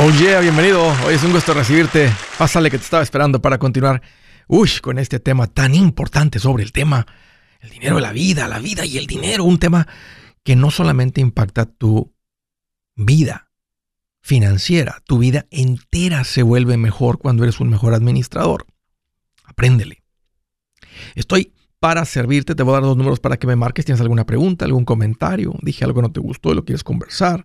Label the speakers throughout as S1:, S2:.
S1: Oh yeah, bienvenido. Hoy es un gusto recibirte. Pásale que te estaba esperando para continuar uy, con este tema tan importante sobre el tema, el dinero la vida, la vida y el dinero. Un tema que no solamente impacta tu vida financiera, tu vida entera se vuelve mejor cuando eres un mejor administrador. Apréndele. Estoy para servirte. Te voy a dar dos números para que me marques. ¿Tienes alguna pregunta, algún comentario? Dije algo que no te gustó y lo quieres conversar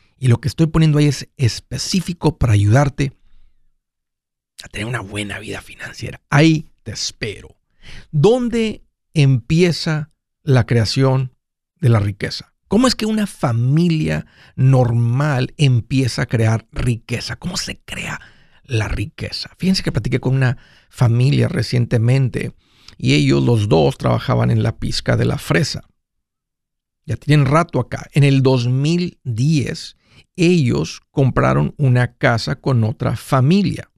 S1: y lo que estoy poniendo ahí es específico para ayudarte a tener una buena vida financiera. Ahí te espero. ¿Dónde empieza la creación de la riqueza? ¿Cómo es que una familia normal empieza a crear riqueza? ¿Cómo se crea la riqueza? Fíjense que platiqué con una familia recientemente y ellos los dos trabajaban en la pizca de la fresa. Ya tienen rato acá. En el 2010 ellos compraron una casa con otra familia.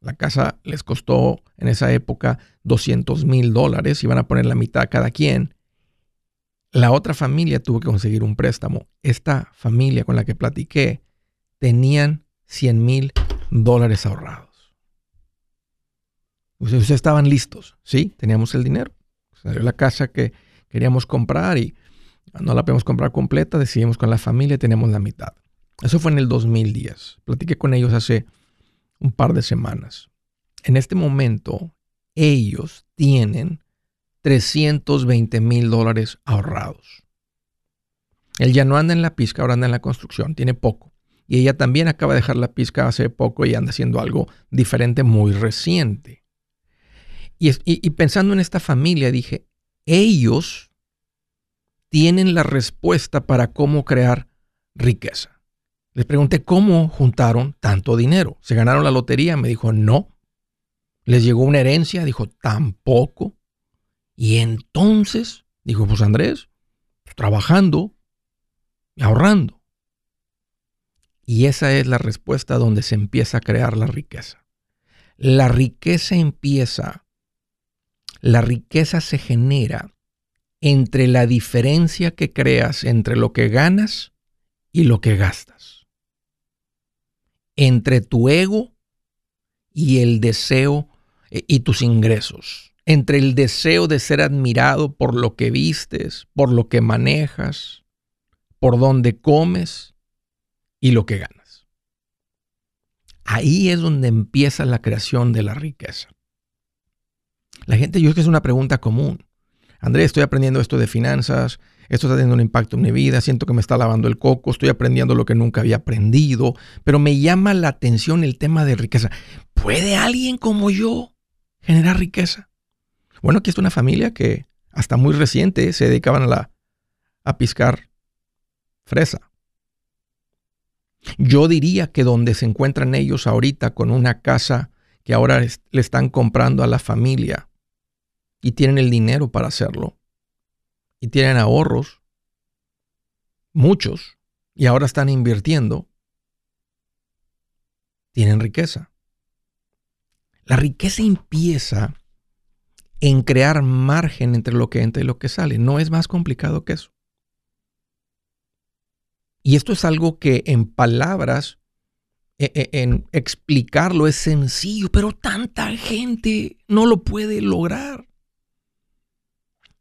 S1: La casa les costó en esa época 200 mil dólares, iban a poner la mitad cada quien. La otra familia tuvo que conseguir un préstamo. Esta familia con la que platiqué tenían 100 mil dólares ahorrados. Ustedes estaban listos, ¿sí? Teníamos el dinero. Salió la casa que queríamos comprar y no la podemos comprar completa, decidimos con la familia, tenemos la mitad. Eso fue en el 2010. Platiqué con ellos hace un par de semanas. En este momento, ellos tienen 320 mil dólares ahorrados. Él ya no anda en la pizca, ahora anda en la construcción, tiene poco. Y ella también acaba de dejar la pizca hace poco y anda haciendo algo diferente muy reciente. Y, y pensando en esta familia, dije, ellos tienen la respuesta para cómo crear riqueza. Les pregunté cómo juntaron tanto dinero. ¿Se ganaron la lotería? Me dijo, no. ¿Les llegó una herencia? Dijo, tampoco. Y entonces, dijo, pues Andrés, trabajando y ahorrando. Y esa es la respuesta donde se empieza a crear la riqueza. La riqueza empieza, la riqueza se genera entre la diferencia que creas entre lo que ganas y lo que gastas. Entre tu ego y el deseo eh, y tus ingresos. Entre el deseo de ser admirado por lo que vistes, por lo que manejas, por donde comes y lo que ganas. Ahí es donde empieza la creación de la riqueza. La gente, yo es que es una pregunta común. Andrés, estoy aprendiendo esto de finanzas, esto está teniendo un impacto en mi vida, siento que me está lavando el coco, estoy aprendiendo lo que nunca había aprendido, pero me llama la atención el tema de riqueza. ¿Puede alguien como yo generar riqueza? Bueno, aquí está una familia que hasta muy reciente se dedicaban a, la, a piscar fresa. Yo diría que donde se encuentran ellos ahorita con una casa que ahora le están comprando a la familia, y tienen el dinero para hacerlo y tienen ahorros, muchos, y ahora están invirtiendo, tienen riqueza. La riqueza empieza en crear margen entre lo que entra y lo que sale. No es más complicado que eso. Y esto es algo que en palabras, e, e, en explicarlo es sencillo, pero tanta gente no lo puede lograr.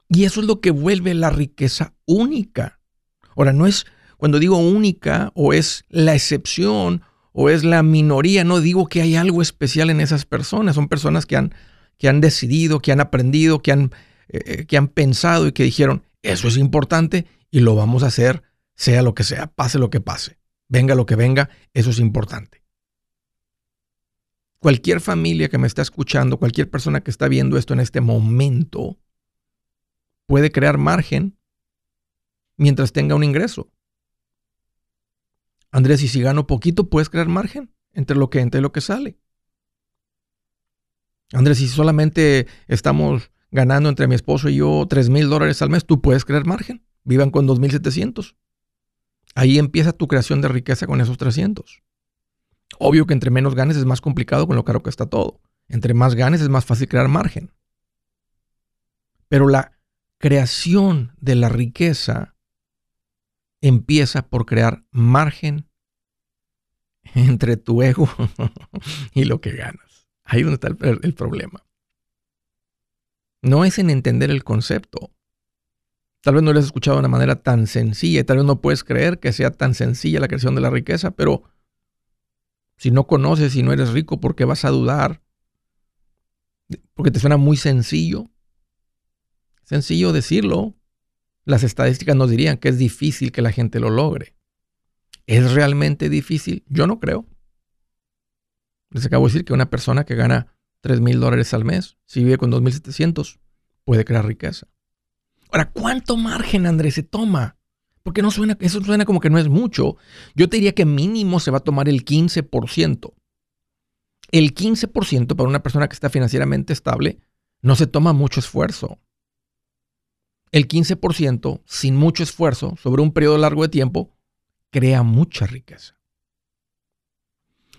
S1: Y eso es lo que vuelve la riqueza única. Ahora, no es cuando digo única o es la excepción o es la minoría, no digo que hay algo especial en esas personas. Son personas que han, que han decidido, que han aprendido, que han, eh, eh, que han pensado y que dijeron, eso es importante y lo vamos a hacer, sea lo que sea, pase lo que pase, venga lo que venga, eso es importante. Cualquier familia que me está escuchando, cualquier persona que está viendo esto en este momento, puede crear margen mientras tenga un ingreso. Andrés, y si gano poquito, ¿puedes crear margen? entre lo que entra y lo que sale. Andrés, si solamente estamos ganando entre mi esposo y yo 3 mil dólares al mes, tú puedes crear margen. Vivan con 2.700. Ahí empieza tu creación de riqueza con esos 300. Obvio que entre menos ganes es más complicado con lo caro que está todo. Entre más ganes es más fácil crear margen. Pero la creación de la riqueza empieza por crear margen entre tu ego y lo que ganas. Ahí es donde está el, problema. No es en entender el concepto. Tal vez no lo has escuchado de una manera tan sencilla y tal vez no puedes creer que sea tan sencilla la creación de la riqueza, pero si no conoces y no eres rico, ¿por qué vas a dudar? Porque te suena muy sencillo. Sencillo decirlo. Las estadísticas nos dirían que es difícil que la gente lo logre. ¿Es realmente difícil? Yo no creo. Les acabo de decir que una persona que gana 3 mil dólares al mes, si vive con 2.700, puede crear riqueza. Ahora, ¿cuánto margen, Andrés, se toma? Porque no suena, eso suena como que no es mucho. Yo te diría que mínimo se va a tomar el 15%. El 15% para una persona que está financieramente estable no se toma mucho esfuerzo. El 15% sin mucho esfuerzo sobre un periodo largo de tiempo crea mucha riqueza.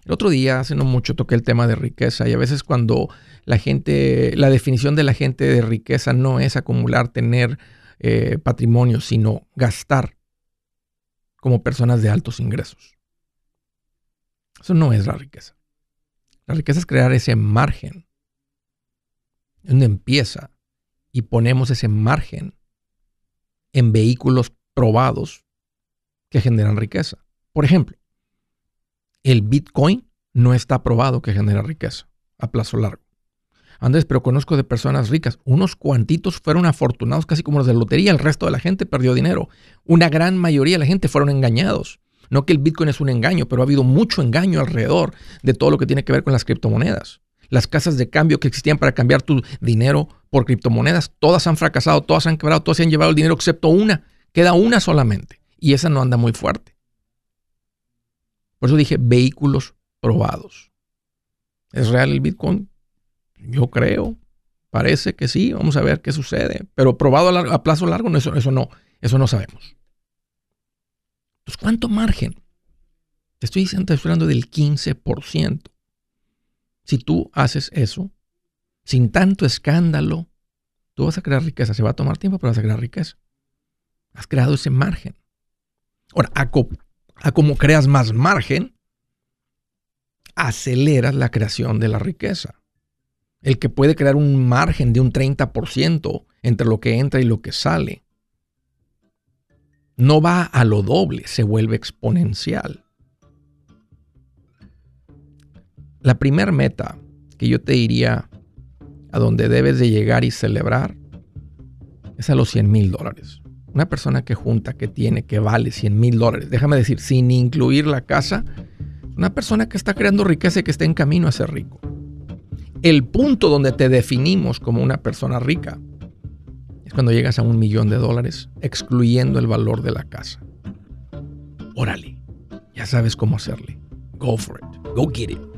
S1: El otro día, hace no mucho, toqué el tema de riqueza y a veces cuando la gente, la definición de la gente de riqueza no es acumular, tener eh, patrimonio, sino gastar como personas de altos ingresos. Eso no es la riqueza. La riqueza es crear ese margen donde empieza y ponemos ese margen en vehículos probados que generan riqueza. Por ejemplo, el Bitcoin no está probado que genera riqueza a plazo largo. Andrés, pero conozco de personas ricas. Unos cuantitos fueron afortunados, casi como los de lotería. El resto de la gente perdió dinero. Una gran mayoría de la gente fueron engañados. No que el Bitcoin es un engaño, pero ha habido mucho engaño alrededor de todo lo que tiene que ver con las criptomonedas. Las casas de cambio que existían para cambiar tu dinero por criptomonedas, todas han fracasado, todas han quebrado, todas se han llevado el dinero excepto una. Queda una solamente y esa no anda muy fuerte. Por eso dije vehículos probados. ¿Es real el Bitcoin? Yo creo. Parece que sí. Vamos a ver qué sucede. Pero probado a, plazo largo, eso, eso, no, eso no sabemos. Entonces, ¿cuánto margen? Te estoy diciendo, estoy hablando del 15%. Si tú haces eso, sin tanto escándalo, tú vas a crear riqueza. Se va a tomar tiempo, pero vas a crear riqueza. Has creado ese margen. Ahora, a, a como creas más margen, aceleras la creación de la riqueza. El que puede crear un margen de un 30% entre lo que entra y lo que sale, no va a lo doble, se vuelve exponencial. La primera meta que yo te diría a donde debes de llegar y celebrar es a los 100 mil dólares. Una persona que junta, que tiene, que vale 100 mil dólares, déjame decir, sin incluir la casa, una persona que está creando riqueza y que está en camino a ser rico. El punto donde te definimos como una persona rica es cuando llegas a un millón de dólares, excluyendo el valor de la casa. Órale, ya sabes cómo hacerle. Go for it. Go get it.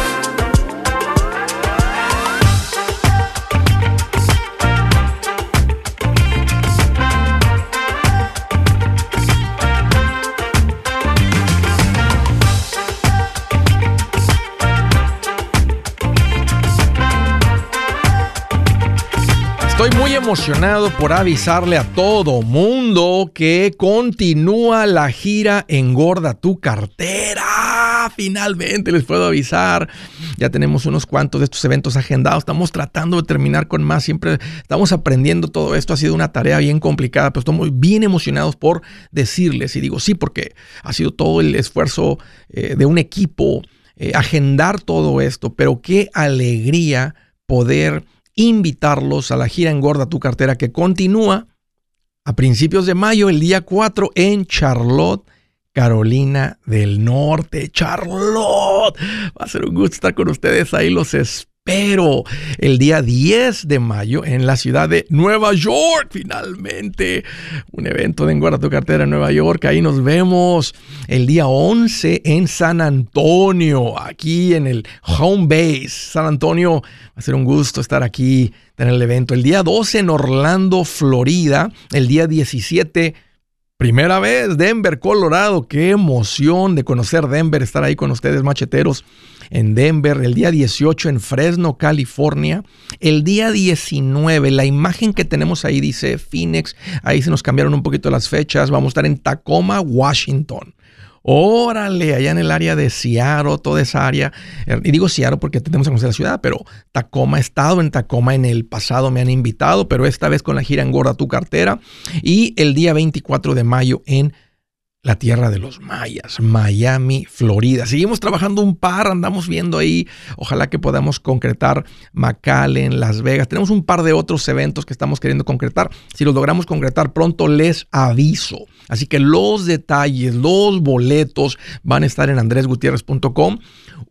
S1: Emocionado por avisarle a todo mundo que continúa la gira Engorda tu cartera. Finalmente les puedo avisar. Ya tenemos unos cuantos de estos eventos agendados. Estamos tratando de terminar con más. Siempre estamos aprendiendo todo esto. Ha sido una tarea bien complicada, pero estamos bien emocionados por decirles. Y digo sí, porque ha sido todo el esfuerzo eh, de un equipo eh, agendar todo esto. Pero qué alegría poder invitarlos a la gira Engorda tu cartera que continúa a principios de mayo, el día 4 en Charlotte, Carolina del Norte. Charlotte, va a ser un gusto estar con ustedes ahí, los espero pero el día 10 de mayo en la ciudad de Nueva York, finalmente, un evento de Engorda tu cartera en Nueva York, ahí nos vemos el día 11 en San Antonio, aquí en el Home Base, San Antonio, va a ser un gusto estar aquí, tener el evento, el día 12 en Orlando, Florida, el día 17 Primera vez, Denver, Colorado. Qué emoción de conocer Denver, estar ahí con ustedes, macheteros en Denver, el día 18 en Fresno, California, el día 19, la imagen que tenemos ahí dice Phoenix, ahí se nos cambiaron un poquito las fechas, vamos a estar en Tacoma, Washington. Órale, allá en el área de Seattle, toda esa área. Y digo Seattle porque tenemos que conocer la ciudad, pero Tacoma, he estado en Tacoma en el pasado, me han invitado, pero esta vez con la gira Engorda tu cartera. Y el día 24 de mayo en la tierra de los mayas, Miami, Florida. Seguimos trabajando un par, andamos viendo ahí, ojalá que podamos concretar McAllen, Las Vegas. Tenemos un par de otros eventos que estamos queriendo concretar. Si los logramos concretar pronto, les aviso. Así que los detalles, los boletos van a estar en andresgutierrez.com.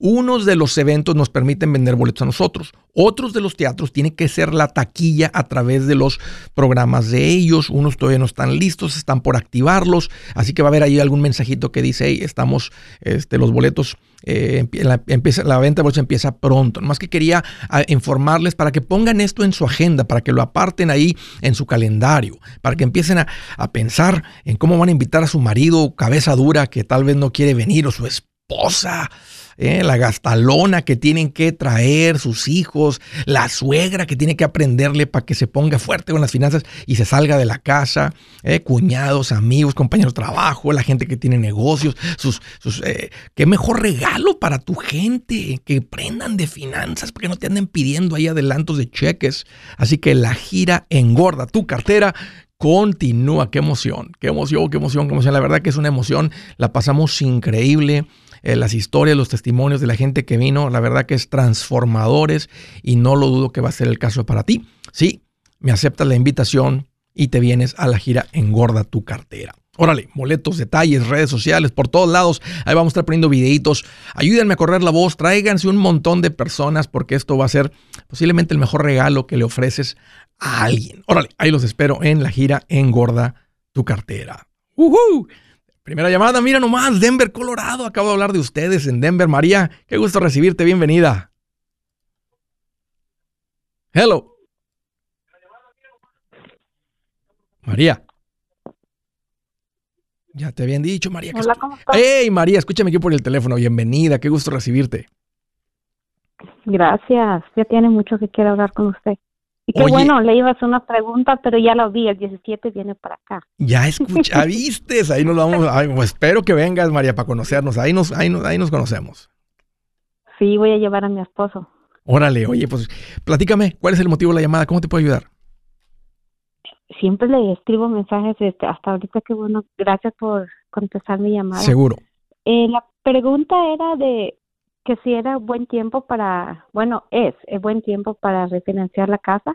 S1: Unos de los eventos nos permiten vender boletos a nosotros. Otros de los teatros tienen que ser la taquilla a través de los programas de ellos. Unos todavía no están listos, están por activarlos. Así que va a haber ahí algún mensajito que dice, hey, estamos, este, los boletos, eh, la, empieza, la venta de boletos empieza pronto. Más que quería ah, informarles para que pongan esto en su agenda, para que lo aparten ahí en su calendario, para que empiecen a, a pensar en cómo van a invitar a su marido cabeza dura que tal vez no quiere venir o su esposa ¿eh? la gastalona que tienen que traer sus hijos, la suegra que tiene que aprenderle para que se ponga fuerte con las finanzas y se salga de la casa, ¿eh? cuñados, amigos, compañeros de trabajo, la gente que tiene negocios, sus, sus eh, qué mejor regalo para tu gente, que prendan de finanzas, porque no te anden pidiendo ahí adelantos de cheques. Así que la gira engorda tu cartera continúa. Qué emoción, qué emoción, qué emoción, qué emoción. La verdad que es una emoción. La pasamos increíble. Eh, las historias, los testimonios de la gente que vino, la verdad que es transformadores y no lo dudo que va a ser el caso para ti. Sí, me aceptas la invitación y te vienes a la gira Engorda tu cartera. Órale, boletos, detalles, redes sociales, por todos lados. Ahí vamos a estar poniendo videitos. Ayúdenme a correr la voz, tráiganse un montón de personas porque esto va a ser posiblemente el mejor regalo que le ofreces a alguien. Órale, ahí los espero en la gira Engorda tu cartera. ¡Uhú! Primera llamada, mira nomás, Denver, Colorado. Acabo de hablar de ustedes en Denver. María, qué gusto recibirte, bienvenida. Hello. María. Ya te habían dicho, María.
S2: Hola, ¿cómo estás?
S1: Hey, María, escúchame aquí por el teléfono. Bienvenida, qué gusto recibirte.
S3: Gracias. Ya tiene mucho que quiero hablar con usted. Y qué bueno, le iba a hacer una pregunta, pero ya lo vi, el 17 viene para acá.
S1: Ya escucha, ¿viste? Ahí nos vamos, pues espero que vengas, María, para conocernos. Ahí nos, ahí, nos, ahí nos conocemos.
S3: Sí, voy a llevar a mi esposo.
S1: Órale, oye, pues platícame, ¿cuál es el motivo de la llamada? ¿Cómo te puedo ayudar?
S3: Siempre le escribo mensajes este, hasta ahorita, que bueno, gracias por contestar mi llamada.
S1: Seguro.
S3: Eh, la pregunta era de que si era buen tiempo para, bueno, es, es buen tiempo para refinanciar la casa.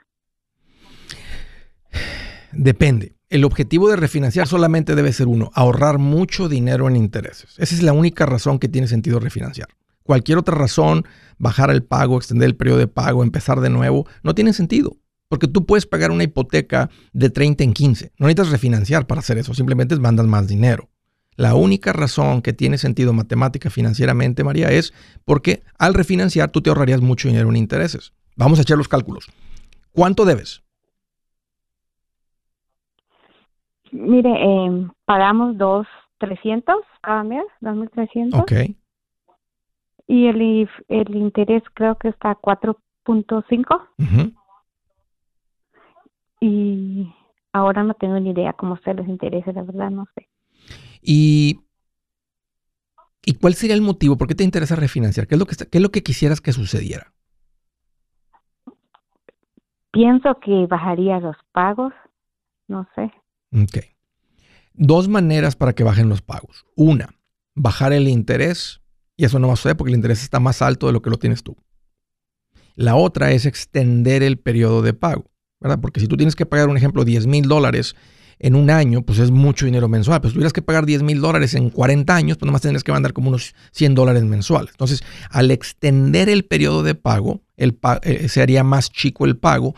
S1: Depende. El objetivo de refinanciar solamente debe ser uno, ahorrar mucho dinero en intereses. Esa es la única razón que tiene sentido refinanciar. Cualquier otra razón, bajar el pago, extender el periodo de pago, empezar de nuevo, no tiene sentido. Porque tú puedes pagar una hipoteca de 30 en 15. No necesitas refinanciar para hacer eso, simplemente mandas más dinero. La única razón que tiene sentido matemática financieramente, María, es porque al refinanciar tú te ahorrarías mucho dinero en intereses. Vamos a echar los cálculos. ¿Cuánto debes?
S3: Mire, eh, pagamos dos trescientos cada mes, dos mil trescientos.
S1: Ok.
S3: Y el, el interés creo que está a 4.5. Y ahora no tengo ni idea cómo se los intereses, la verdad no sé.
S1: ¿Y, ¿Y cuál sería el motivo? ¿Por qué te interesa refinanciar? ¿Qué es lo que, qué es lo que quisieras que sucediera?
S3: Pienso que bajaría los pagos, no sé.
S1: Ok. Dos maneras para que bajen los pagos. Una, bajar el interés, y eso no va a suceder porque el interés está más alto de lo que lo tienes tú. La otra es extender el periodo de pago, ¿verdad? Porque si tú tienes que pagar, un ejemplo, 10 mil dólares en un año, pues es mucho dinero mensual. Pero si tuvieras que pagar 10 mil dólares en 40 años, pues nomás tendrías que mandar como unos 100 dólares mensuales. Entonces, al extender el periodo de pago, el eh, se haría más chico el pago,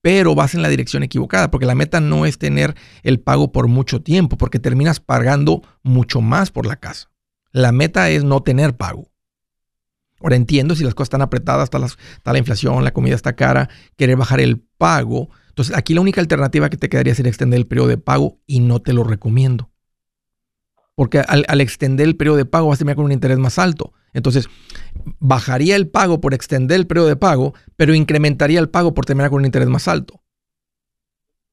S1: pero vas en la dirección equivocada, porque la meta no es tener el pago por mucho tiempo, porque terminas pagando mucho más por la casa. La meta es no tener pago. Ahora entiendo si las cosas están apretadas, está, está la inflación, la comida está cara, querer bajar el pago, entonces, aquí la única alternativa que te quedaría sería extender el periodo de pago y no te lo recomiendo. Porque al, extender el periodo de pago vas a terminar con un interés más alto. Entonces, bajaría el pago por extender el periodo de pago, pero incrementaría el pago por terminar con un interés más alto.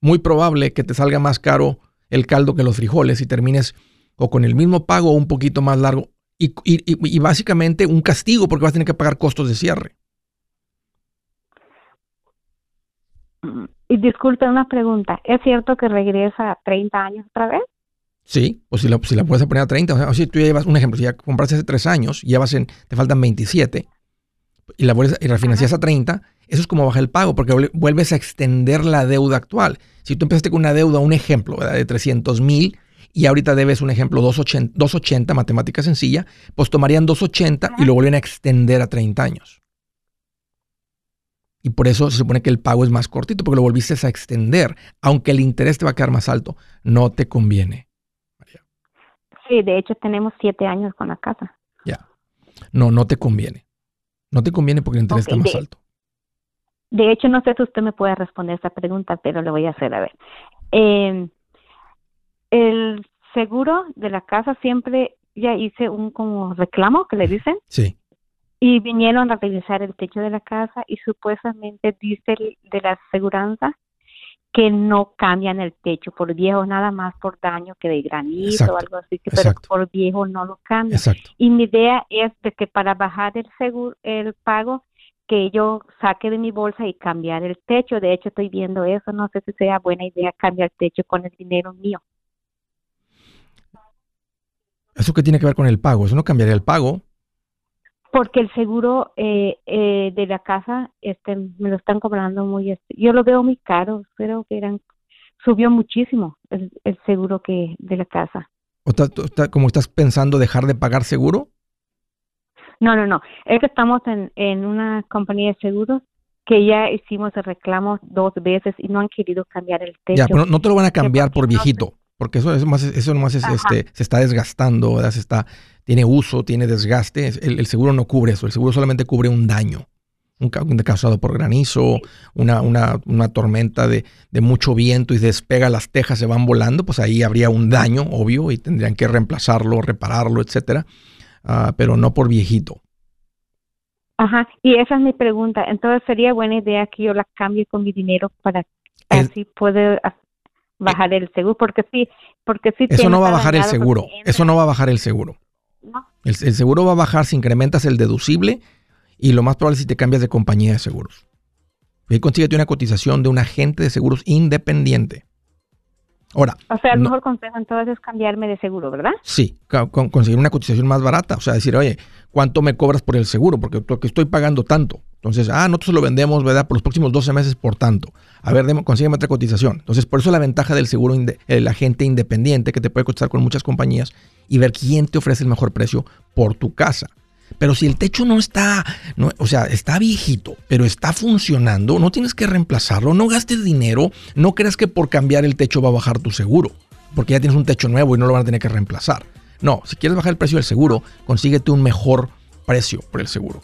S1: Muy probable que te salga más caro el caldo que los frijoles y termines o con el mismo pago o un poquito más largo. Y, y básicamente un castigo porque vas a tener que pagar costos de cierre.
S3: Y disculpe una pregunta, ¿es cierto que regresa a 30 años otra vez?
S1: Sí, o si la, si la puedes poner a 30, o sea, si tú ya llevas, un ejemplo, si ya compraste hace 3 años, llevas en, te faltan 27, y la vuelves y refinancias a 30, eso es como baja el pago, porque vuelves a extender la deuda actual. Si tú empezaste con una deuda, un ejemplo, de 300 mil, y ahorita debes un ejemplo 280, 280, matemática sencilla, pues tomarían 280 y lo vuelven a extender a 30 años. Y por eso se supone que el pago es más cortito, porque lo volviste a extender. Aunque el interés te va a quedar más alto, no te conviene.
S3: María. Sí, de hecho tenemos siete años con la casa.
S1: Ya. No, no te conviene. No te conviene porque el interés está más alto.
S3: De hecho, no sé si usted me puede responder esta pregunta, pero lo voy a hacer a ver. Eh, el seguro de la casa siempre ya hice un como reclamo que le dicen.
S1: Sí
S3: y vinieron a revisar el techo de la casa y supuestamente dice de la aseguranza que no cambian el techo por viejo nada más por daño que de granizo o algo así, que pero por viejo no lo cambian. Y mi idea es de que para bajar el seguro, el pago, que yo saque de mi bolsa y cambiar el techo. De hecho, estoy viendo eso. No sé si sea buena idea cambiar el techo con el dinero mío.
S1: ¿Eso qué tiene que ver con el pago? Eso no cambiaría el pago
S3: porque el seguro eh, eh, de la casa este me lo están cobrando muy este, yo lo veo muy caro creo que eran subió muchísimo el, seguro que de la casa.
S1: O como estás pensando dejar de pagar seguro.
S3: No no no es que estamos en, en una compañía de seguros que ya hicimos el reclamo dos veces y no han querido cambiar el techo.
S1: Ya, pero no te lo van a cambiar por viejito, porque eso es más, eso nomás es, este, se está desgastando, se está, tiene uso, tiene desgaste. El, seguro no cubre eso, el seguro solamente cubre un daño. Un, causado por granizo, una, una, una tormenta de, de, mucho viento y despega las tejas, se van volando, pues ahí habría un daño, obvio, y tendrían que reemplazarlo, repararlo, etcétera, ah, pero no por viejito.
S2: Ajá, y esa es mi pregunta. Entonces sería buena idea que yo la cambie con mi dinero para así poder bajar el seguro, porque sí, porque sí.
S1: Eso no va a bajar el seguro. Eso no va a bajar el seguro. No. El, el, seguro va a bajar si incrementas el deducible y lo más probable es si te cambias de compañía de seguros. Y consíguete una cotización de un agente de seguros independiente. Ahora.
S2: O sea, el mejor consejo entonces es cambiarme de seguro, ¿verdad?
S1: Sí, conseguir una cotización más barata. O sea, decir, oye, ¿cuánto me cobras por el seguro? Porque, estoy pagando tanto. Entonces, ah, nosotros lo vendemos, ¿verdad? Por los próximos 12 meses por tanto. A ver, consígueme otra cotización. Entonces, por eso la ventaja del seguro, el agente independiente que te puede cotizar con muchas compañías y ver quién te ofrece el mejor precio por tu casa. Pero si el techo no está, o sea, está viejito, pero está funcionando, no tienes que reemplazarlo, no gastes dinero, no creas que por cambiar el techo va a bajar tu seguro, porque ya tienes un techo nuevo y no lo van a tener que reemplazar. No, si quieres bajar el precio del seguro, consíguete un mejor precio por el seguro.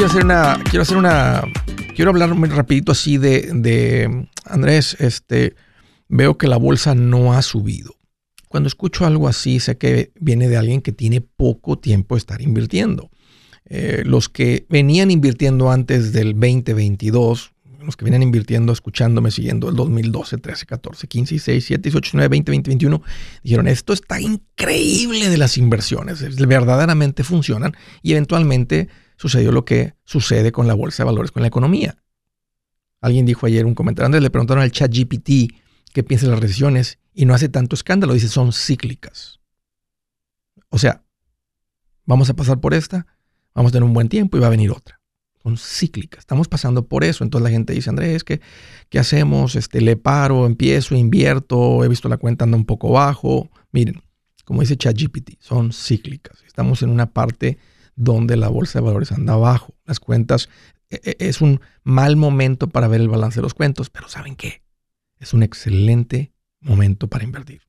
S1: Quiero hacer una hablar muy rapidito así de, de Andrés, este veo que la bolsa no ha subido. Cuando escucho algo así, sé que viene de alguien que tiene poco tiempo de estar invirtiendo. Eh, los que venían invirtiendo antes del 2022, los que venían invirtiendo, escuchándome, siguiendo el 2012, 13, 14, 15, 16, 17, 18, 19, 20, 20, 21, dijeron, esto está increíble de las inversiones, verdaderamente funcionan y eventualmente sucedió lo que sucede con la bolsa de valores, con la economía. Alguien dijo ayer un comentario, antes le preguntaron al chat GPT qué piensa de las recesiones y no hace tanto escándalo, dice son cíclicas. O sea, vamos a pasar por esta, vamos a tener un buen tiempo y va a venir otra. Son cíclicas, estamos pasando por eso. Entonces la gente dice, Andrés, ¿qué, qué hacemos? Este, le paro, empiezo, invierto, he visto la cuenta anda un poco bajo. Miren, como dice ChatGPT, son cíclicas. Estamos en una parte donde la bolsa de valores anda abajo. Las cuentas e, e, es un mal momento para ver el balance de los cuentos, pero ¿saben qué? Es un excelente momento para invertir.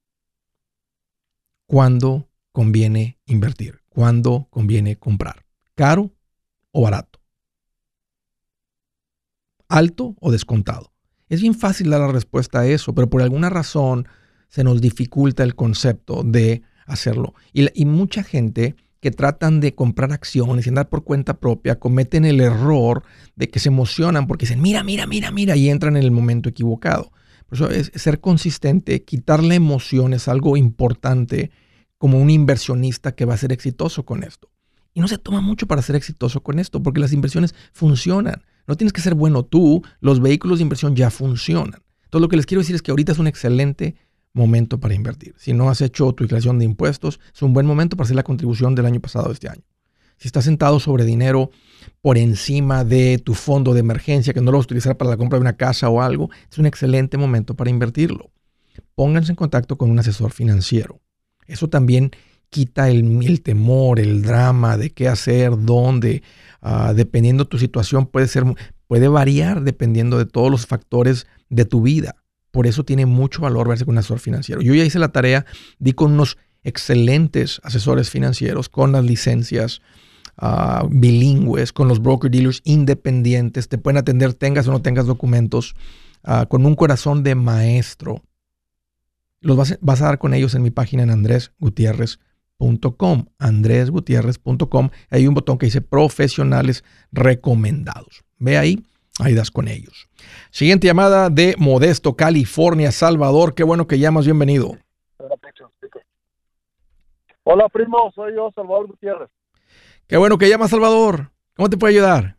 S1: ¿Cuándo conviene invertir? ¿Cuándo conviene comprar? ¿Caro o barato? ¿Alto o descontado? Es bien fácil dar la respuesta a eso, pero por alguna razón se nos dificulta el concepto de hacerlo. Y, y mucha gente que tratan de comprar acciones y andar por cuenta propia cometen el error de que se emocionan porque dicen, mira, mira, mira, mira, y entran en el momento equivocado. Por eso es ser consistente, quitarle emoción es algo importante como un inversionista que va a ser exitoso con esto. Y no se toma mucho para ser exitoso con esto, porque las inversiones funcionan. No tienes que ser bueno tú, los vehículos de inversión ya funcionan. Entonces lo que les quiero decir es que ahorita es un excelente momento para invertir. Si no has hecho tu declaración de impuestos, es un buen momento para hacer la contribución del año pasado de este año. Si estás sentado sobre dinero por encima de tu fondo de emergencia, que no lo vas a utilizar para la compra de una casa o algo, es un excelente momento para invertirlo. Pónganse en contacto con un asesor financiero. Eso también quita el, temor, el drama de qué hacer, dónde. Ah, dependiendo de tu situación, puede, ser, puede variar dependiendo de todos los factores de tu vida. Por eso tiene mucho valor verse con un asesor financiero. Yo ya hice la tarea, di con unos excelentes asesores financieros, con las licencias ah, bilingües, con los broker dealers independientes, te pueden atender tengas o no tengas documentos, ah, con un corazón de maestro. Los vas, vas, a dar con ellos en mi página en andresgutierrez.com. andresgutierrez.com. Hay un botón que dice profesionales recomendados. Ve ahí, ahí das con ellos. Siguiente llamada de Modesto, California, Salvador. Qué bueno que llamas, bienvenido.
S4: Hola, primo, soy yo, Salvador Gutiérrez.
S1: Qué bueno que llamas, Salvador. ¿Cómo te puedo ayudar?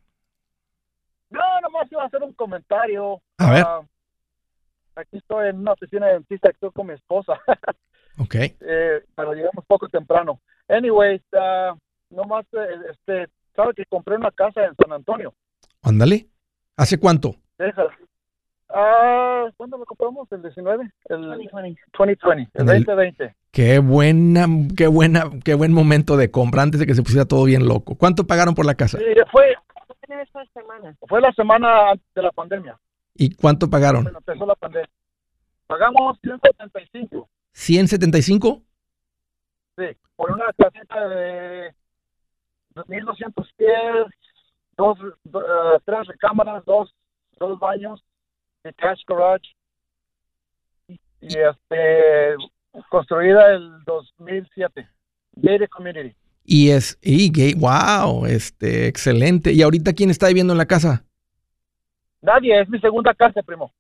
S4: No, nomás iba a hacer un comentario.
S1: A ver.
S4: Ah, aquí estoy en una oficina de dentista, estoy con mi esposa.
S1: Ok.
S4: eh, pero llegamos poco temprano. Anyways, uh, nomás, eh, este, sabe que compré una casa en San Antonio.
S1: Ándale. ¿Hace cuánto?
S4: Déjala. Ah, ¿cuándo lo compramos? ¿El 19? El 2020, el
S1: En el-
S4: 2020.
S1: Qué buena, qué buena, qué buen momento de compra antes de que se pusiera todo bien loco. ¿Cuánto pagaron por la casa?
S4: Sí, fue, fue la semana de la pandemia.
S1: ¿Y cuánto pagaron?
S4: Cuando empezó la pandemia. Pagamos 175.
S1: ¿175?
S4: Sí, por una casita de 1200 pies, dos, do- eh, tres recámaras, dos, dos baños, detached garage. Y este, construida el 2007. Gated Community.
S1: Y es, y gay, wow, este, excelente. ¿Y ahorita quién está viviendo en la casa?
S4: Nadie, es mi segunda casa, primo.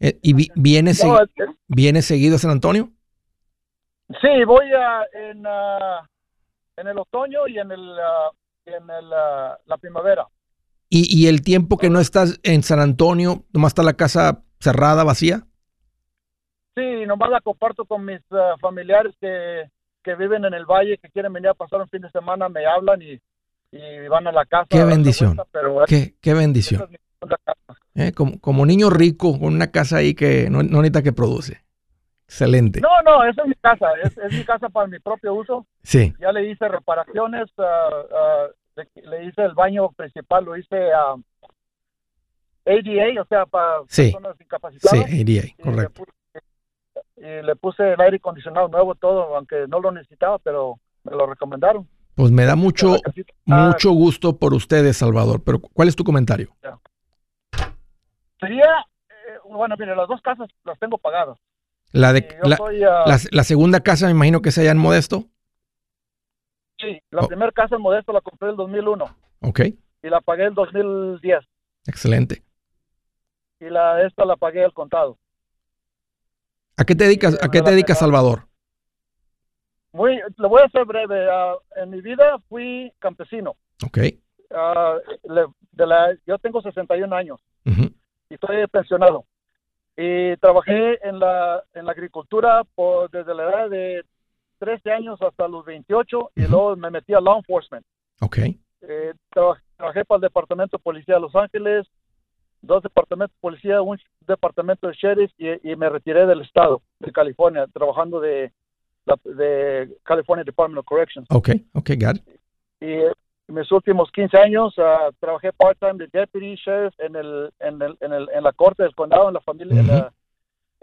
S1: Eh, ¿Y vi- viene,
S4: No,
S1: viene seguido a San Antonio?
S4: sí, voy a, en, ah, en el otoño y en, el, ah, en el, la primavera.
S1: ¿Y, y el tiempo que no estás en San Antonio, nomás está la casa cerrada, vacía?
S4: Sí, nomás la comparto con mis ah, familiares que, que viven en el valle, que quieren venir a pasar un fin de semana, me hablan y, y van a la casa.
S1: Qué bendición.
S4: vuelta, pero
S1: Qué, qué bendición.
S4: es.
S1: ¿eh? Como, como niño rico, con una casa ahí que no, no necesita que produce. Excelente.
S4: No, no, esa es mi casa, es, es mi casa para mi propio uso.
S1: Sí,
S4: Ya le hice reparaciones, ah, le, le hice el baño principal, lo hice a ADA, o sea, para
S1: Sí.
S4: personas
S1: sí,
S4: incapacitadas.
S1: ADA,
S4: y le
S1: correcto.
S4: puse- y le puse el aire acondicionado nuevo, todo, aunque no lo necesitaba, pero me lo recomendaron.
S1: Pues me da mucho, mucho gusto por ustedes, Salvador. Pero ¿cuál es tu comentario?
S4: Sería, eh, bueno, mire, las dos casas las tengo pagadas.
S1: La, de, la,
S4: soy, ah,
S1: la, la segunda casa, me imagino que es allá en Modesto.
S4: sí, la
S1: oh.
S4: primera casa en Modesto la compré en el 2001
S1: Ok,
S4: y la pagué el 2010
S1: excelente.
S4: y la esta la pagué al contado.
S1: ¿A qué te dedicas, a qué te dedicas Salvador?
S4: Muy, le voy a ser breve. ah, en mi vida fui campesino.
S1: Ok.
S4: Ah, le- de la, yo tengo 61 años
S1: ujú,
S4: y estoy pensionado. Y trabajé en la, en la agricultura por, desde la edad de 13 años hasta los 28 y luego me metí a law enforcement.
S1: Ok.
S4: Eh, traba- trabajé para el Departamento de Policía de Los Ángeles, dos departamentos de policía, un departamento de sheriff y, y me retiré del estado de California, trabajando de, de California Department of Corrections.
S1: Ok, ok, got it.
S4: Y en mis últimos 15 años ah, trabajé part-time de deputy sheriff en, el, en, el, en, el, en la corte del condado, en la familia, en, la,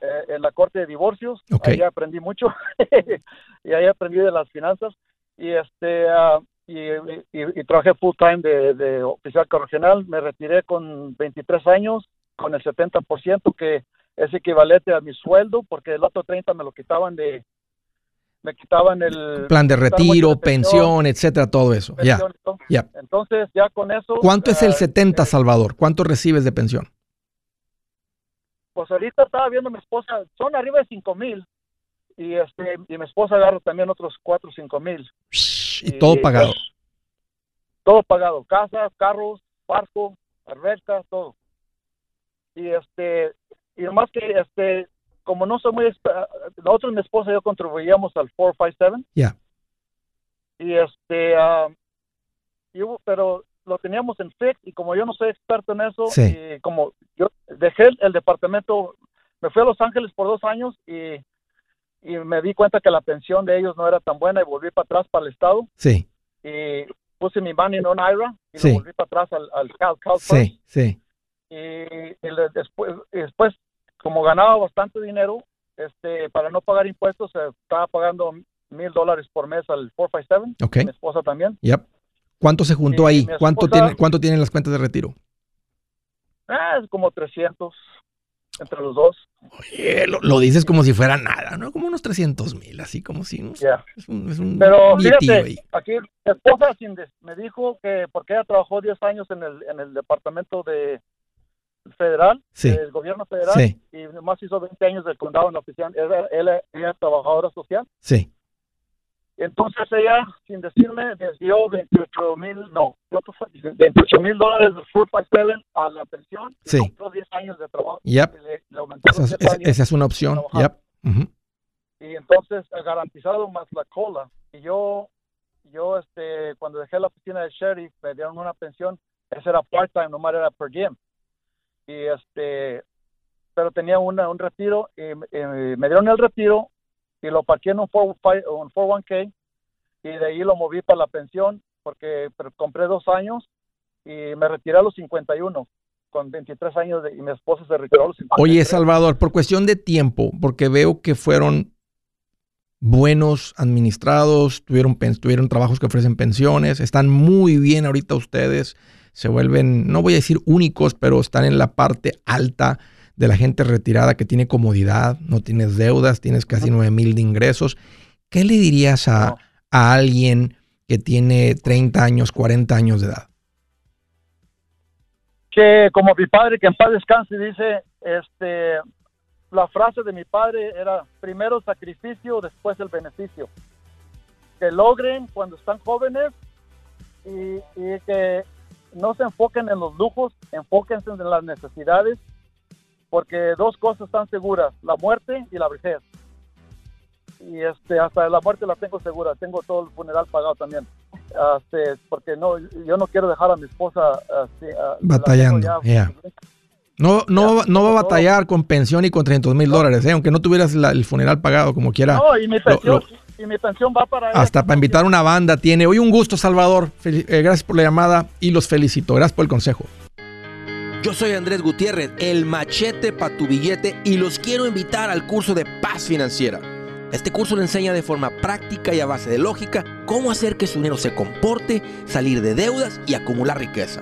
S4: eh, en la corte de divorcios.
S1: Ok.
S4: Ahí aprendí mucho y ahí aprendí de las finanzas. Y este y, y- y trabajé full-time de, de oficial correccional. Me retiré con 23 años, con el 70%, que es equivalente a mi sueldo, porque el otro 30 me lo quitaban de... Me quitaban el...
S1: Plan de retiro,
S4: de
S1: pensión, etcétera, todo eso. Ya.
S4: pensión y todo.
S1: ya.
S4: Entonces, ya con eso.
S1: ¿Cuánto es el
S4: ah,
S1: 70,
S4: eh,
S1: Salvador? ¿Cuánto recibes de pensión?
S4: Pues ahorita estaba viendo a mi esposa, son arriba de 5 mil. Y, este, y mi esposa agarra también otros 4 o 5 mil.
S1: Y todo pagado.
S4: Todo pagado: casa, carros, barco, alberca, todo. Y este, y nomás que, este, como no soy muy. exper- Nosotros, mi esposa y yo contribuíamos al 457.
S1: Ya.
S4: Y este, hubo- pero lo teníamos en FIC y como yo no soy experto en eso,
S1: Sí.
S4: y como yo dejé el, el departamento, me fui a Los Ángeles por dos años y, y me di cuenta que la pensión de ellos no era tan buena y volví para atrás para el Estado
S1: Sí,
S4: y puse mi money en un IRA y
S1: Sí.
S4: lo volví para atrás al, al Cal, Cal
S1: sí, sí.
S4: Y, y le- después, y después, como ganaba bastante dinero, este, para no pagar impuestos, eh, estaba pagando mil dólares por mes al 457,
S1: Ok.
S4: mi esposa también.
S1: Yep. ¿Cuánto se juntó
S4: Y
S1: ahí? ¿Cuánto, tiene, ¿Cuánto tienen las cuentas de retiro?
S4: Ah, es como 300. entre los dos.
S1: Oye, lo, dices como si fuera nada, ¿no? Como unos 300 mil, así como si... ¿no?
S4: Es Pero fíjate, aquí mi esposa me dijo que porque ella trabajó 10 años en el, en el departamento de federal, del gobierno federal, y más hizo 20 años del condado en la oficina, ella, ella es trabajadora social.
S1: Sí.
S4: Entonces ella, sin decirme, desvió 28 mil, no, 28 mil dólares de Food Seven a la pensión.
S1: Sí.
S4: Y 10 años de trabajo.
S1: Yep. esa, es, una opción. Yep.
S4: Y entonces garantizado más la cola. Y yo, yo este, cuando dejé la oficina de sheriff, me dieron una pensión. Esa era part-time, nomás era per diem. Y este, pero tenía una, un retiro y me dieron el retiro y lo parqué en un, 401k y de ahí lo moví para la pensión porque compré dos años y me retiré a los 51 con 23 años y mi esposa se retiró a los 51.
S1: Oye, Salvador, por cuestión de tiempo, porque veo que fueron buenos administrados, tuvieron, tuvieron trabajos que ofrecen pensiones, están muy bien ahorita ustedes, se vuelven, no voy a decir únicos, pero están en la parte alta de la gente retirada que tiene comodidad, no tienes deudas, tienes casi 9 mil de ingresos. ¿Qué le dirías a, alguien que tiene 30 años, 40 años de edad?
S4: Que como mi padre, que en paz descanse, dice, este, la frase de mi padre era, primero sacrificio, después el beneficio. Que logren cuando están jóvenes y, y que no se enfoquen en los lujos, enfóquense en las necesidades porque dos cosas están seguras, la muerte y la vejez. Y este, hasta la muerte la tengo segura, tengo todo el funeral pagado también. Este, porque no, yo no quiero dejar a mi esposa
S1: batallando. No, no, no va a batallar con pensión y con 300 mil dólares, ¿eh? aunque no tuvieras el funeral pagado como quiera.
S4: No, y mi pensión, y mi pensión va para...
S1: Hasta para invitar una banda tiene. Hoy un gusto, Salvador. Eh, gracias por la llamada y los felicito. Gracias por el consejo.
S5: Yo soy Andrés Gutiérrez, el machete para tu billete y los quiero invitar al curso de paz financiera. Este curso le enseña de forma práctica y a base de lógica cómo hacer que su dinero se comporte, salir de deudas y acumular riqueza.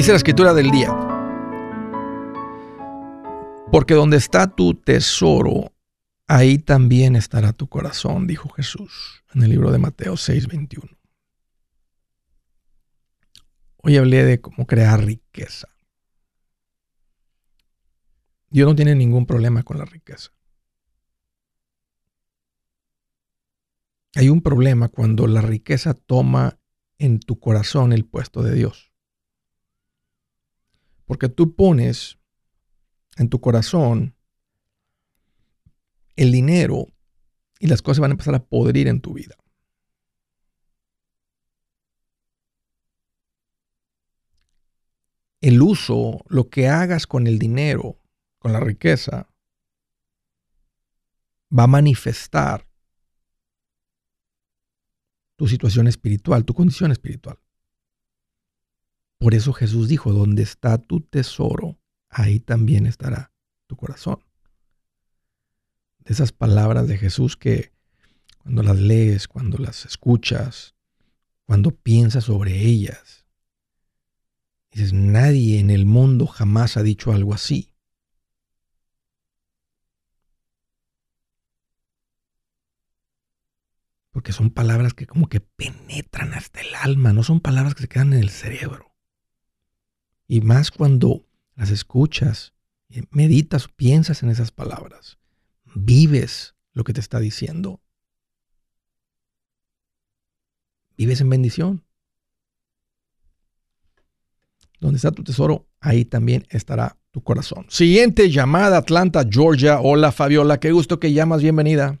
S1: Dice la escritura del día. Porque donde está tu tesoro, ahí también estará tu corazón, dijo Jesús en el libro de Mateo 6:21. Hoy hablé de cómo crear riqueza. Dios no tiene ningún problema con la riqueza. Hay un problema cuando la riqueza toma en tu corazón el puesto de Dios. Porque tú pones en tu corazón el dinero y las cosas van a empezar a podrir en tu vida. El uso, lo que hagas con el dinero, con la riqueza, va a manifestar tu situación espiritual, tu condición espiritual. Por eso Jesús dijo, donde está tu tesoro, ahí también estará tu corazón. De esas palabras de Jesús que cuando las lees, cuando las escuchas, cuando piensas sobre ellas, dices, nadie en el mundo jamás ha dicho algo así. Porque son palabras que como que penetran hasta el alma, no son palabras que se quedan en el cerebro. Y más cuando las escuchas meditas, piensas en esas palabras, vives lo que te está diciendo, vives en bendición. Donde está tu tesoro, ahí también estará tu corazón. Siguiente llamada, Atlanta, Georgia. Hola Fabiola, qué gusto que llamas, bienvenida.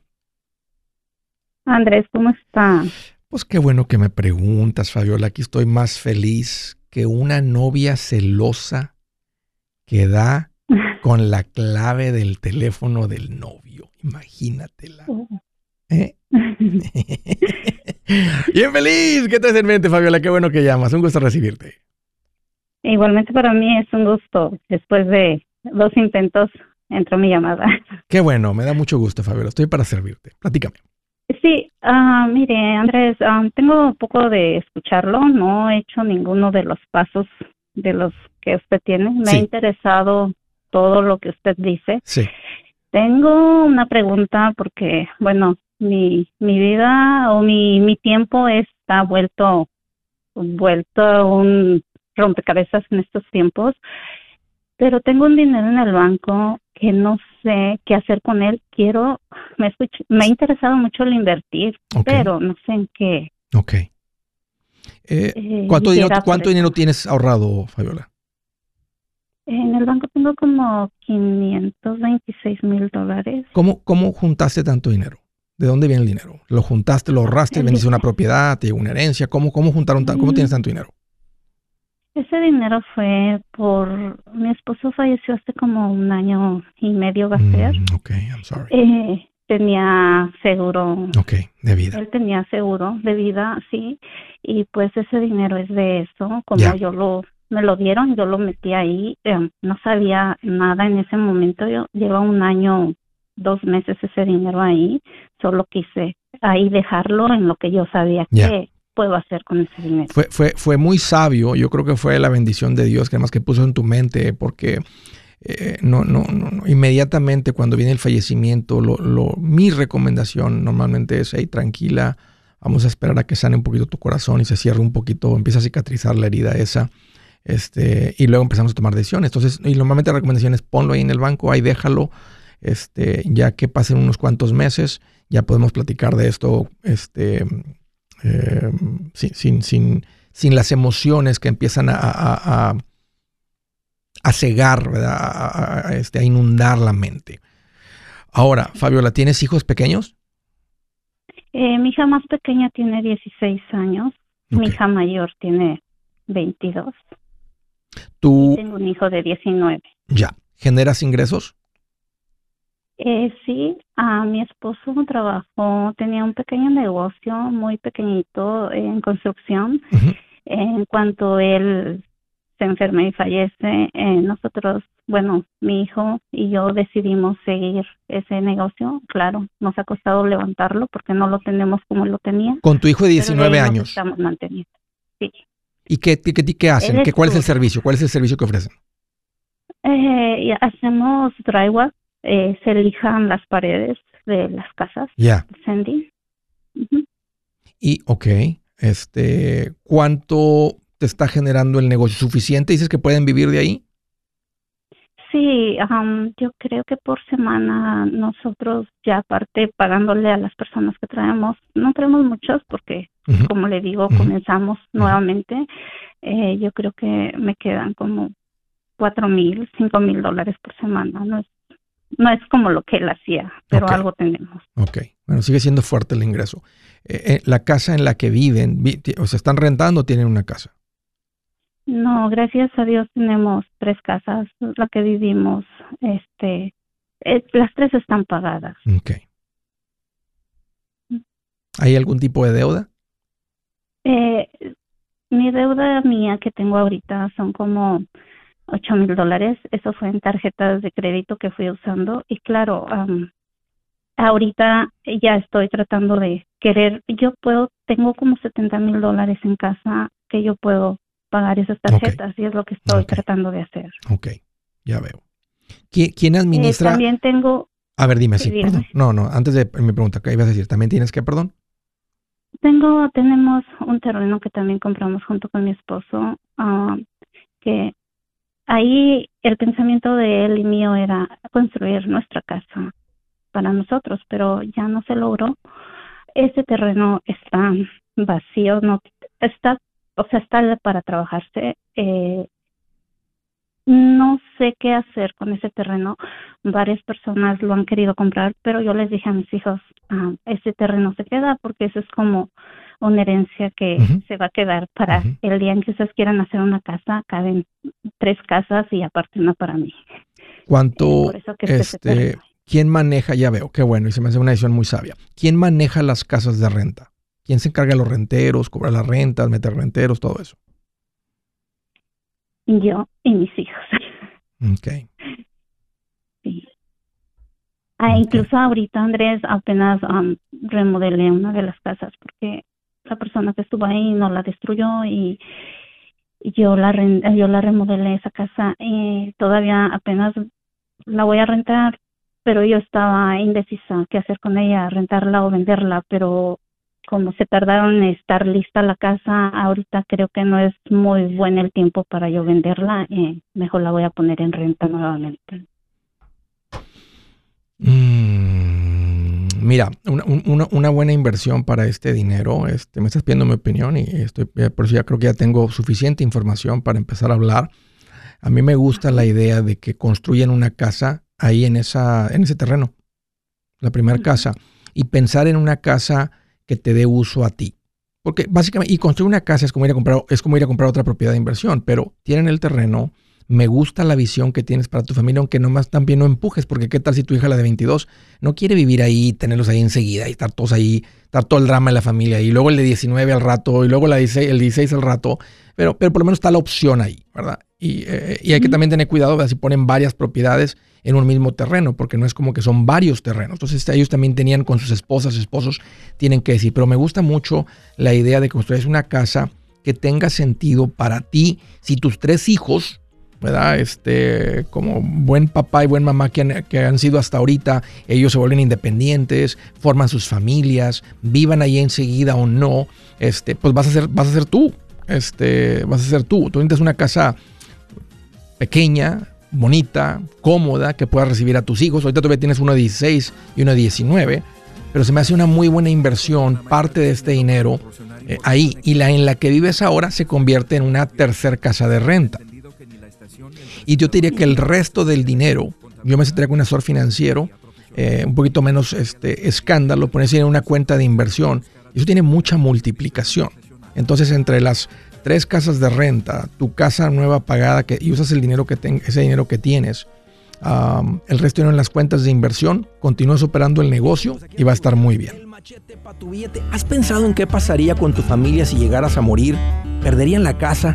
S2: Andrés, ¿cómo está?
S1: Pues qué bueno que me preguntas, Fabiola. Aquí estoy más feliz que una novia celosa que da con la clave del teléfono del novio. Imagínatela. ¿Eh? Bien feliz. ¿Qué te hace en mente, Fabiola? Qué bueno que llamas. Un gusto recibirte.
S2: Igualmente para mí es un gusto. Después de dos intentos entró mi llamada.
S1: Qué bueno, me da mucho gusto, Fabiola. Estoy para servirte. Platícame.
S2: Sí, uh, mire, Andrés, tengo un poco de escucharlo. No he hecho ninguno de los pasos de los que usted tiene. Me ha interesado todo lo que usted dice.
S1: Sí.
S2: Tengo una pregunta porque, bueno, mi, mi vida o mi, mi tiempo está vuelto, vuelto un rompecabezas en estos tiempos, pero tengo un dinero en el banco que no sé qué hacer con él. Quiero, me, me ha interesado mucho el invertir, pero no sé en qué.
S1: Ok. Eh, eh, ¿Cuánto, dinero, ¿cuánto dinero tienes ahorrado, Fabiola?
S2: En el banco tengo como 526 mil dólares.
S1: ¿Cómo, ¿Cómo juntaste tanto dinero? ¿De dónde viene el dinero? ¿Lo juntaste, lo ahorraste, vendiste una propiedad, te llegó una herencia? ¿Cómo, cómo juntaron, cómo tienes tanto dinero?
S2: Ese dinero fue por mi esposo falleció hace como un año y medio va a mm, ser.
S1: ok, I'm sorry.
S2: Eh, tenía seguro.
S1: Ok, de vida.
S2: Él tenía seguro de vida, sí, y pues ese dinero es de eso. Como yo lo me lo dieron, yo lo metí ahí. Eh, no sabía nada en ese momento. Yo llevo un año, dos meses ese dinero ahí. Solo quise ahí dejarlo en lo que yo sabía que puedo hacer con ese dinero.
S1: Fue, fue, fue muy sabio, yo creo que fue la bendición de Dios que además que puso en tu mente, porque eh, no, no, no, inmediatamente cuando viene el fallecimiento, lo, lo, mi recomendación normalmente es, hey, tranquila, vamos a esperar a que sane un poquito tu corazón y se cierre un poquito, empieza a cicatrizar la herida esa. Este, y luego empezamos a tomar decisiones. Entonces, y normalmente la recomendación es ponlo ahí en el banco, ahí déjalo, este, ya que pasen unos cuantos meses, ya podemos platicar de esto, este, eh, sin, sin, sin, las emociones que empiezan a, a, a cegar, A, este, a inundar la mente. Ahora, Fabiola, ¿tienes hijos pequeños?
S2: Eh, mi hija más pequeña tiene 16 años, mi hija mayor tiene 22.
S1: ¿Tú?
S2: tengo un hijo de 19.
S1: Ya. ¿Generas ingresos?
S2: Eh, sí, a mi esposo trabajó, tenía un pequeño negocio muy pequeñito en construcción. En cuanto él se enferma y fallece, eh, nosotros, bueno, mi hijo y yo decidimos seguir ese negocio. Claro, nos ha costado levantarlo porque no lo tenemos como lo tenía.
S1: Con tu hijo de 19 años.
S2: Estamos manteniendo. Sí.
S1: ¿Y qué, qué, qué hacen? ¿Qué, ¿Cuál es el servicio? ¿Cuál es el servicio que ofrecen?
S2: Eh, hacemos drywall eh, se elijan las paredes de las casas.
S1: Ya.
S2: Sandy.
S1: Y, ok, este, ¿cuánto te está generando el negocio? ¿Suficiente? ¿Dices que pueden vivir de ahí?
S2: Sí, yo creo que por semana nosotros ya aparte pagándole a las personas que traemos, no traemos muchos porque, como le digo, comenzamos nuevamente. Eh, yo creo que me quedan como cuatro mil, cinco mil dólares por semana. No es no es como lo que él hacía, pero algo tenemos.
S1: Ok, bueno, sigue siendo fuerte el ingreso. Eh, eh, ¿La casa en la que viven, o se están rentando o tienen una casa?
S2: No, gracias a Dios tenemos tres casas, la que vivimos, este, eh, las tres están pagadas.
S1: Ok. ¿Hay algún tipo de deuda?
S2: mi deuda mía que tengo ahorita son como ocho mil dólares. Eso fue en tarjetas de crédito que fui usando. Y claro, ahorita ya estoy tratando de querer, yo puedo, tengo como 70 mil dólares en casa que yo puedo pagar esas tarjetas y es lo que estoy tratando de hacer.
S1: Ok, ya veo. ¿Quién, administra?
S2: Eh, también tengo...
S1: A ver, dime, sí, perdón. No, no, antes de mi pregunta, ¿qué ibas a decir? ¿También tienes que, perdón?
S2: Tengo, tenemos un terreno que también compramos junto con mi esposo, ah, que ahí el pensamiento de él y mío era construir nuestra casa para nosotros, pero ya no se logró. Ese terreno está vacío, no está, o sea, está para trabajarse. Eh, no sé qué hacer con ese terreno. Varias personas lo han querido comprar, pero yo les dije a mis hijos, ah, ese terreno se queda porque eso es como una herencia que se va a quedar para el día en que ustedes quieran hacer una casa, caben tres casas y aparte una para mí.
S1: ¿Cuánto, este, quién maneja, ya veo, qué bueno, y se me hace una decisión muy sabia, ¿quién maneja las casas de renta? ¿Quién se encarga de los renteros, cobrar las rentas, meter renteros, todo eso?
S2: Yo y mis hijos.
S1: Ok.
S2: Sí. Ah, incluso ahorita, Andrés, apenas um, remodelé una de las casas porque la persona que estuvo ahí no la destruyó y yo la yo la remodelé esa casa todavía apenas la voy a rentar pero yo estaba indecisa qué hacer con ella rentarla o venderla pero como se tardaron en estar lista la casa ahorita creo que no es muy buen el tiempo para yo venderla y mejor la voy a poner en renta nuevamente.
S1: Mm mira, una, buena inversión para este dinero, este, me estás pidiendo mi opinión y estoy, eh, por eso ya creo que ya tengo suficiente información para empezar a hablar. A mí me gusta la idea de que construyan una casa ahí en, esa, en ese terreno, la primera casa, y pensar en una casa que te dé uso a ti. Porque básicamente, y construir una casa es como ir a comprar, es como ir a comprar otra propiedad de inversión, pero tienen el terreno, me gusta la visión que tienes para tu familia, aunque nomás también no empujes, porque qué tal si tu hija, la de 22, no quiere vivir ahí, tenerlos ahí enseguida y estar todos ahí, estar todo el drama en la familia, y luego el de 19 al rato, y luego la el 16 al rato, pero, pero por lo menos está la opción ahí, ¿verdad? Y, eh, hay que también tener cuidado de si ponen varias propiedades en un mismo terreno, porque no es como que son varios terrenos. Entonces ellos también tenían con sus esposas, esposos, tienen que decir, pero me gusta mucho la idea de construir una casa que tenga sentido para ti, si tus tres hijos ¿verdad? Este, como buen papá y buen mamá que han, que han, sido hasta ahorita, ellos se vuelven independientes, forman sus familias, vivan ahí enseguida o no, este, pues vas a ser, vas a ser tú, este, vas a ser tú. Tú necesitas una casa pequeña, bonita, cómoda, que puedas recibir a tus hijos. Ahorita todavía tienes uno de 16 y uno de 19, pero se me hace una muy buena inversión, parte de este dinero eh, ahí, y la en la que vives ahora se convierte en una tercer casa de renta. Y yo te diría que el resto del dinero, yo me sentaría con un asesor financiero, eh, un poquito menos este, escándalo, ponerse en una cuenta de inversión. Eso tiene mucha multiplicación. Entonces, entre las tres casas de renta, tu casa nueva pagada que, y usas el dinero que ese dinero que tienes, el resto en las cuentas de inversión, continúas operando el negocio y va a estar muy bien.
S5: ¿Has pensado en qué pasaría con tu familia si llegaras a morir? ¿Perderían la casa?